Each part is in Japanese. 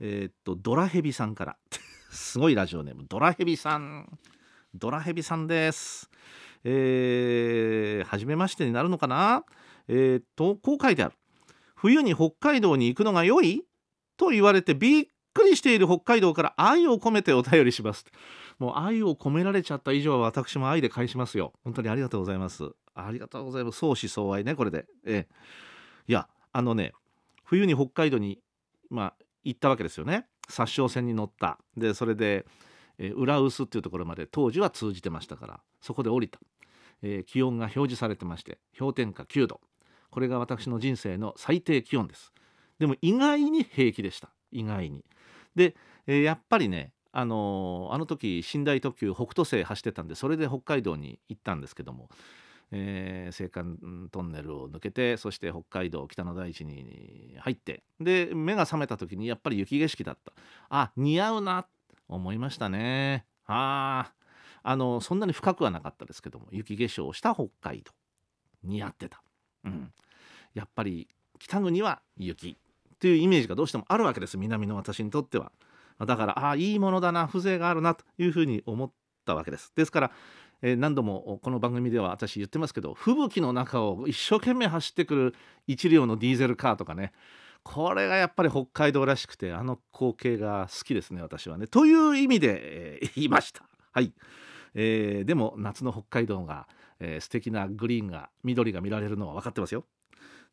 えーっとドラヘビさんから。すごいラジオネーム。ドラヘビさん。ドラヘビさんです。えー、初めましてになるのかな？えーっとこう書いてある。冬に北海道に行くのが良い？と言われてびっくりしている北海道から愛を込めてお便りします。もう愛を込められちゃった以上は私も愛で返しますよ。本当にありがとうございます。ありがとうございます。相思相愛ねこれで。ええ。いやあのね冬に北海道にまあ行ったわけですよね。殺傷戦に乗った。でそれで、えー浦臼っていうところまで当時は通じてましたからそこで降りた、えー気温が表示されてまして氷点下9度。これが私の人生の最低気温です。でも意外に平気でした。意外に。で、えーやっぱりねあのーあの時寝台特急北斗星走ってたんでそれで北海道に行ったんですけども、えー青函トンネルを抜けてそして北海道北の大地に入ってで目が覚めた時にやっぱり雪景色だった。あ似合うな思いましたね。ああのそんなに深くはなかったですけども雪化粧をした北海道。似合ってた、うん、やっぱり北国は雪というイメージがどうしてもあるわけです南の私にとっては。だからああいいものだな風情があるなというふうに思ったわけです。ですから、えー何度もこの番組では私言ってますけど吹雪の中を一生懸命走ってくる一両のディーゼルカーとかね。これがやっぱり北海道らしくてあの光景が好きですね私はね。という意味で、えー言いました。はい、えーでも夏の北海道が、えー素敵なグリーンが緑が見られるのは分かってますよ。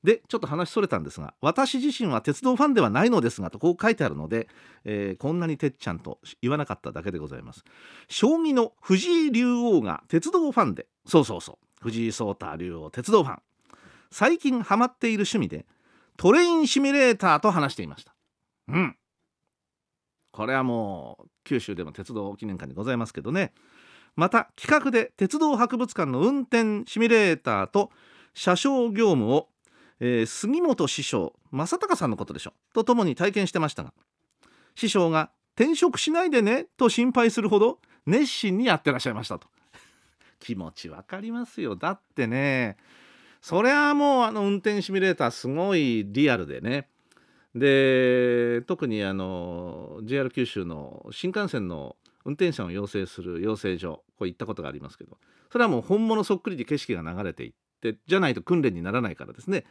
でちょっと話それたんですが私自身は鉄道ファンではないのですがとこう書いてあるので、えーこんなにてっちゃんと言わなかっただけでございます。将棋の藤井竜王が鉄道ファンでそうそうそう藤井聡太竜王鉄道ファン。最近ハマっている趣味でトレインシミュレーターと話していました。うん。これはもう九州でも鉄道記念館にございますけどね。また企画で鉄道博物館の運転シミュレーターと車掌業務を、えー杉本師匠正隆さんのことでしょ。とともに体験してましたが師匠が転職しないでねと心配するほど熱心にやってらっしゃいましたと。気持ちわかりますよだってね。そりゃもうあの運転シミュレーターすごいリアルでね。で特にあの JR 九州の新幹線の運転者を養成する養成所こう行ったことがありますけどそれはもう本物そっくりで景色が流れていってじゃないと訓練にならないからですね。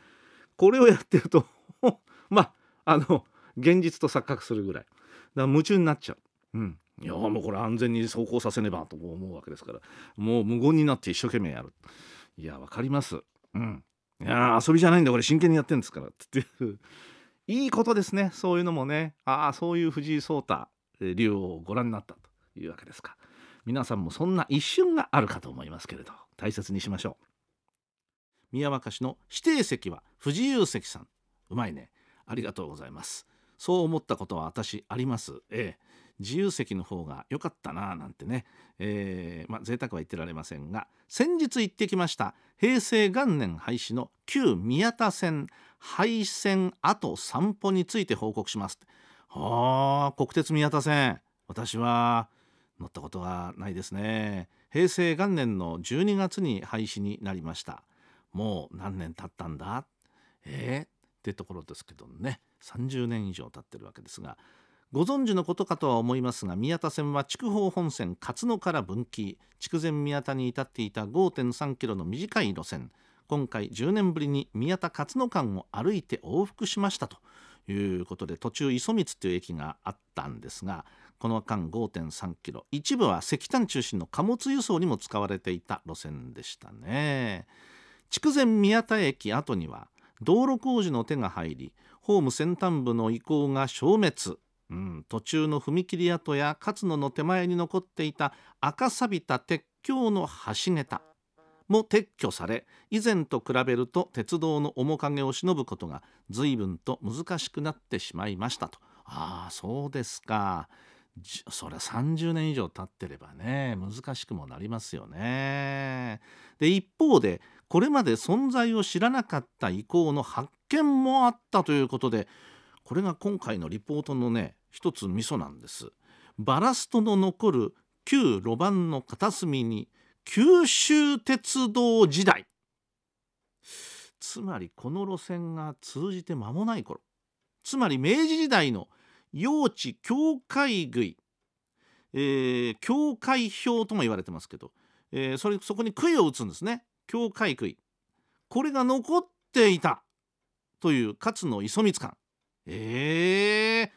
これをやってると まああの現実と錯覚するぐらい。だから夢中になっちゃう。うん。いやもうこれ安全に走行させねばと思うわけですから。もう無言になって一生懸命やる。いやわかります。うん。いや遊びじゃないんだこれ真剣にやってんですからって。い ういいことですね。そういうのもね。ああそういう藤井聡太竜王をご覧になったと。いうわけですか。皆さんもそんな一瞬があるかと思いますけれど大切にしましょう。宮若市の指定席は藤井席さん。うまいね。ありがとうございます。そう思ったことは私あります。ええ。自由席の方が良かったななんてね、えーまあ贅沢は言ってられませんが先日行ってきました平成元年廃止の旧宮田線廃線後散歩について報告します。はあ国鉄宮田線。私は乗ったことがないですね。平成元年の12月に廃止になりました。もう何年経ったんだ？え？ー、ってところですけどね。30年以上経ってるわけですがご存知のことかとは思いますが宮田線は筑豊本線勝野から分岐。筑前宮田に至っていた5.3キロの短い路線。今回10年ぶりに宮田勝野間を歩いて往復しましたということで途中磯光という駅があったんですがこの間5.3キロ。一部は石炭中心の貨物輸送にも使われていた路線でしたね。筑前宮田駅跡には道路工事の手が入りホーム先端部の遺構が消滅。うん、途中の踏切跡や勝野の手前に残っていた赤錆びた鉄橋の橋桁。も撤去され以前と比べると鉄道の面影を忍ぶことが随分と難しくなってしまいましたと。ああそうですか。そりゃ30年以上経ってればね難しくもなりますよね。で一方でこれまで存在を知らなかった遺構の発見もあったということでこれが今回のリポートのね一つミソなんです。バラストの残る旧路盤の片隅に九州鉄道時代。つまりこの路線が通じて間もない頃。つまり明治時代の用地境界杭、えー、境界表とも言われてますけど、えー、それそこに杭を打つんですね。境界杭これが残っていた。という勝の磯光感え。ー、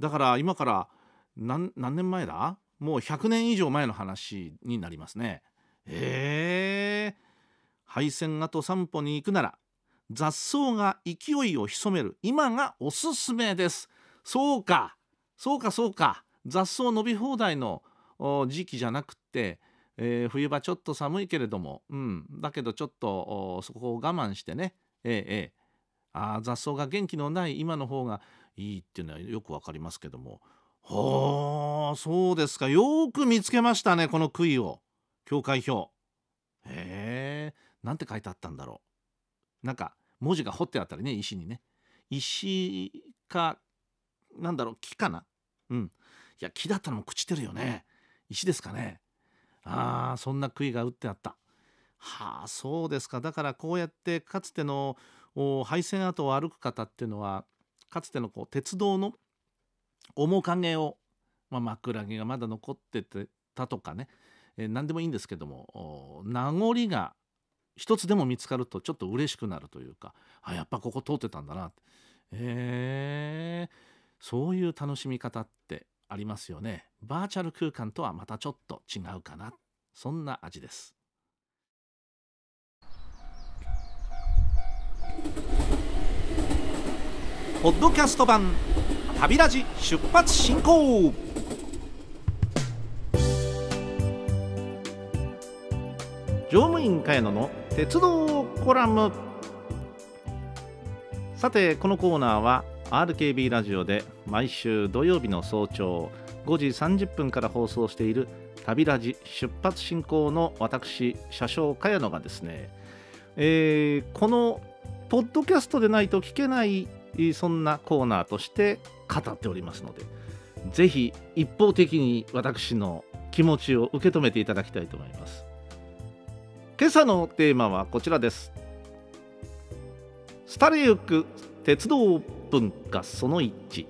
だから今から何年前だ？もう100年以上前の話になりますね。え。ー、配線跡散歩に行くなら雑草が勢いを潜める。今がおすすめです。そうか。そうかそうか。雑草伸び放題の時期じゃなくって、えー、冬場ちょっと寒いけれども、うん、だけどちょっとそこを我慢してね、えー、えー、あ雑草が元気のない今の方がいいっていうのはよくわかりますけども。はあそうですか。よく見つけましたねこの杭を。境界表。へえなんて書いてあったんだろう。なんか文字が彫ってあったりね石にね。石かなんだろう木かな。うん。いや木だったのも朽ちてるよね。石ですかね。ああそんな杭が打ってあった。はあそうですか。だからこうやってかつての配線跡を歩く方っていうのはかつてのこう鉄道の面影を、まあ、枕木がまだ残っててたとかね、えー、何でもいいんですけども名残が一つでも見つかるとちょっと嬉しくなるというかあやっぱここ通ってたんだなへえそういう楽しみ方ってありますよね。バーチャル空間とはまたちょっと違うかな。そんな味です。ポッドキャスト版旅ラジ出発進行。乗務員茅野の鉄道コラム。さてこのコーナーは RKB ラジオで毎週土曜日の早朝5時30分から放送している旅ラジ出発進行の私車掌茅野がですね、えー、このポッドキャストでないと聞けないそんなコーナーとして語っておりますのでぜひ一方的に私の気持ちを受け止めていただきたいと思います。今朝のテーマはこちらです。廃れゆく鉄道文化その1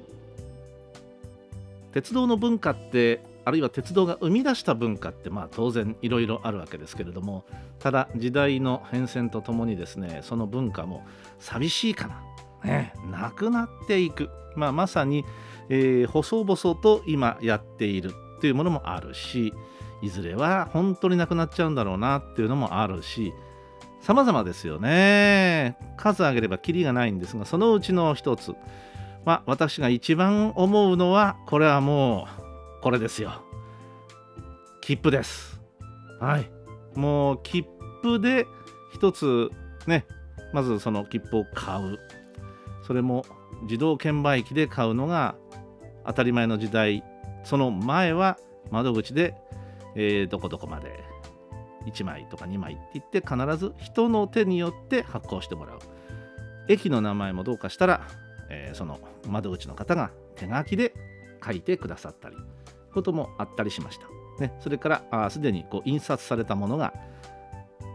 鉄道の文化ってあるいは鉄道が生み出した文化ってまあ当然いろいろあるわけですけれどもただ時代の変遷とともにですねその文化も寂しいかな。ね、なくなっていく、まあ、まさに、えー、細々と今やっているっていうものもあるしいずれは本当になくなっちゃうんだろうなっていうのもあるし様々ですよね。数挙げればきりがないんですがそのうちの一つまあ私が一番思うのはこれはもうこれですよ。切符です。はい。もう切符で一つねまずその切符を買う。それも自動券売機で買うのが当たり前の時代。その前は窓口で、えー、どこどこまで1枚とか2枚って言って必ず人の手によって発行してもらう。駅の名前もどうかしたら、えー、その窓口の方が手書きで書いてくださったりこともあったりしました、ね、それからすでにこう印刷されたものが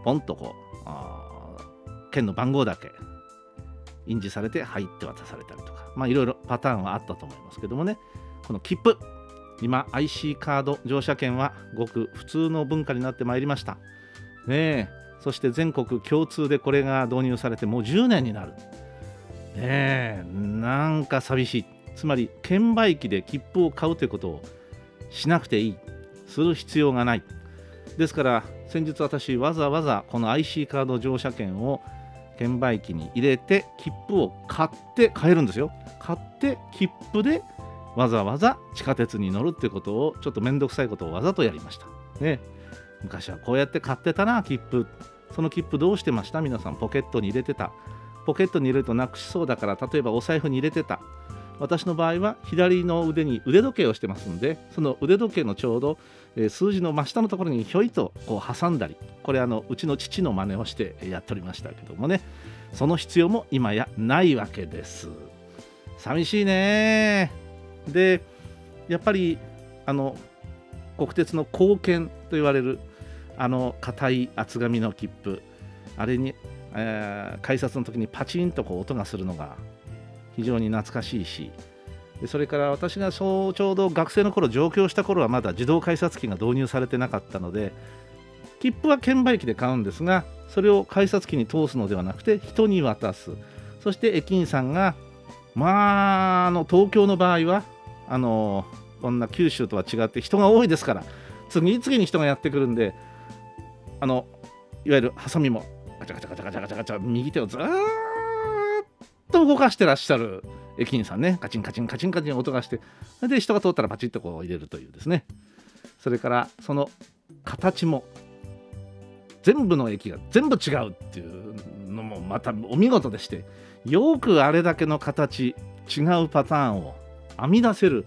ポンとこう券の番号だけ印字されて入って渡されたりとかまあいろいろパターンはあったと思いますけどもね。この切符今 IC カード乗車券はごく普通の文化になってまいりました。ねそして全国共通でこれが導入されてもう10年になる。ねえ。なんか寂しい。つまり券売機で切符を買うということをしなくていい。する必要がない。ですから先日私わざわざこの IC カード乗車券を券売機に入れて切符を買って買えるんですよ。買って切符でわざわざ地下鉄に乗るってことをちょっと面倒くさいことをわざとやりました。ね昔はこうやって買ってたな切符。その切符どうしてました？皆さんポケットに入れてた。ポケットに入れるとなくしそうだから例えばお財布に入れてた。私の場合は左の腕に腕時計をしてますんでその腕時計のちょうど、数字の真下のところにひょいとこう挟んだりこれあのうちの父の真似をしてやっておりましたけどもね。その必要も今やないわけです。寂しいね。でやっぱりあの国鉄の貢献と言われるあの硬い厚紙の切符あれに、えー、改札の時にパチンとこう音がするのが非常に懐かしいしでそれから私がそうちょうど学生の頃上京した頃はまだ自動改札機が導入されてなかったので切符は券売機で買うんですがそれを改札機に通すのではなくて人に渡す。そして駅員さんがまああの東京の場合はあのこんな九州とは違って人が多いですから次々に人がやってくるんであのいわゆるハサミもガチャガチャガチャガチャガチャガチャ右手をずーっと動かしてらっしゃる駅員さんね。カチンカチンカチンカチン音がしてで人が通ったらパチッとこう入れるというですね。それからその形も全部の駅が全部違うっていうのもまたお見事でしてよくあれだけの形違うパターンを編み出せる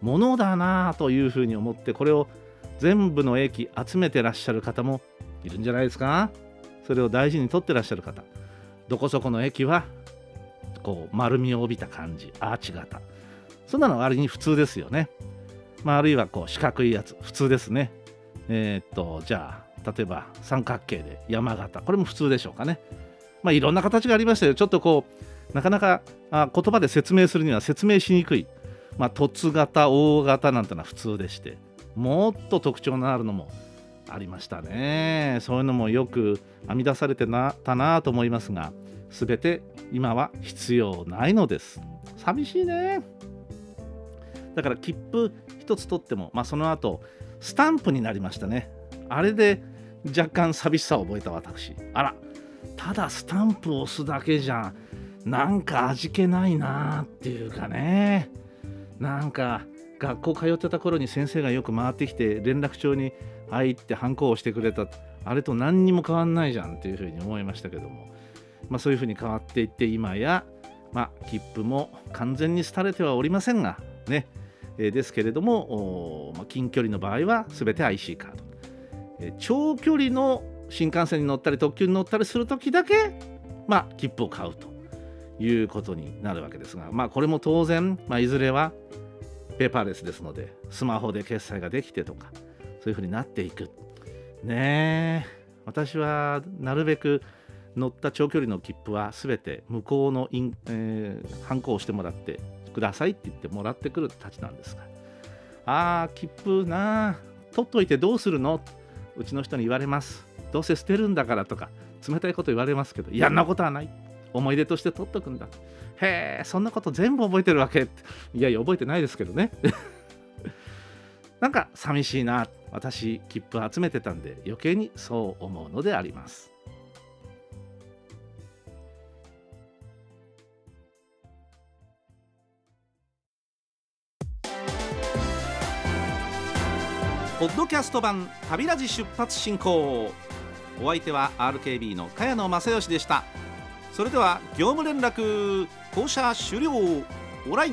ものだなというふうに思ってこれを全部の駅集めてらっしゃる方もいるんじゃないですか。それを大事にとってらっしゃる方。どこそこの駅はこう丸みを帯びた感じ。アーチ型。そんなの割に普通ですよね、まあ、あるいはこう四角いやつ。普通ですね。えー、っとじゃあ例えば三角形で山形。これも普通でしょうかね。まあいろんな形がありましたよ。ちょっとこうなかなかあ言葉で説明するには説明しにくい。まあ凸型大型なんてのは普通でして。もっと特徴のあるのもありましたね。そういうのもよく編み出されてなたなと思いますが全て今は必要ないのです。寂しいね。だから切符一つ取っても、まあ、その後スタンプになりましたね。あれで若干寂しさを覚えた私。あらただスタンプを押すだけじゃなんか味気ないなっていうかね。なんか学校通ってた頃に先生がよく回ってきて連絡帳に入ってハンコを押してくれた。あれと何にも変わんないじゃんっていうふうに思いましたけども、まあ、そういうふうに変わっていって今や、まあ、切符も完全に廃れてはおりませんがね、えー、ですけれども、まあ、近距離の場合は全て IC カード、えー、長距離の新幹線に乗ったり特急に乗ったりする時だけ、まあ、切符を買うということになるわけですが、まあ、これも当然、まあ、いずれはペーパーレスですのでスマホで決済ができてとかそういうふうになっていく。ねえ。私はなるべく乗った長距離の切符は全て向こうのイン、えー、をしてもらってくださいって言ってもらってくるたちなんですが。あー切符な取っといてどうするの？うちの人に言われます。どうせ捨てるんだからとか冷たいこと言われますけどいやんなことはない。思い出として取っとくんだ。へえそんなこと全部覚えてるわけいやいや覚えてないですけどね。なんか寂しいな。私切符集めてたんで余計にそう思うのであります。ポッドキャスト版旅ラジ出発進行。お相手は RKB の茅野正義でした。それでは業務連絡降車終了。オライ。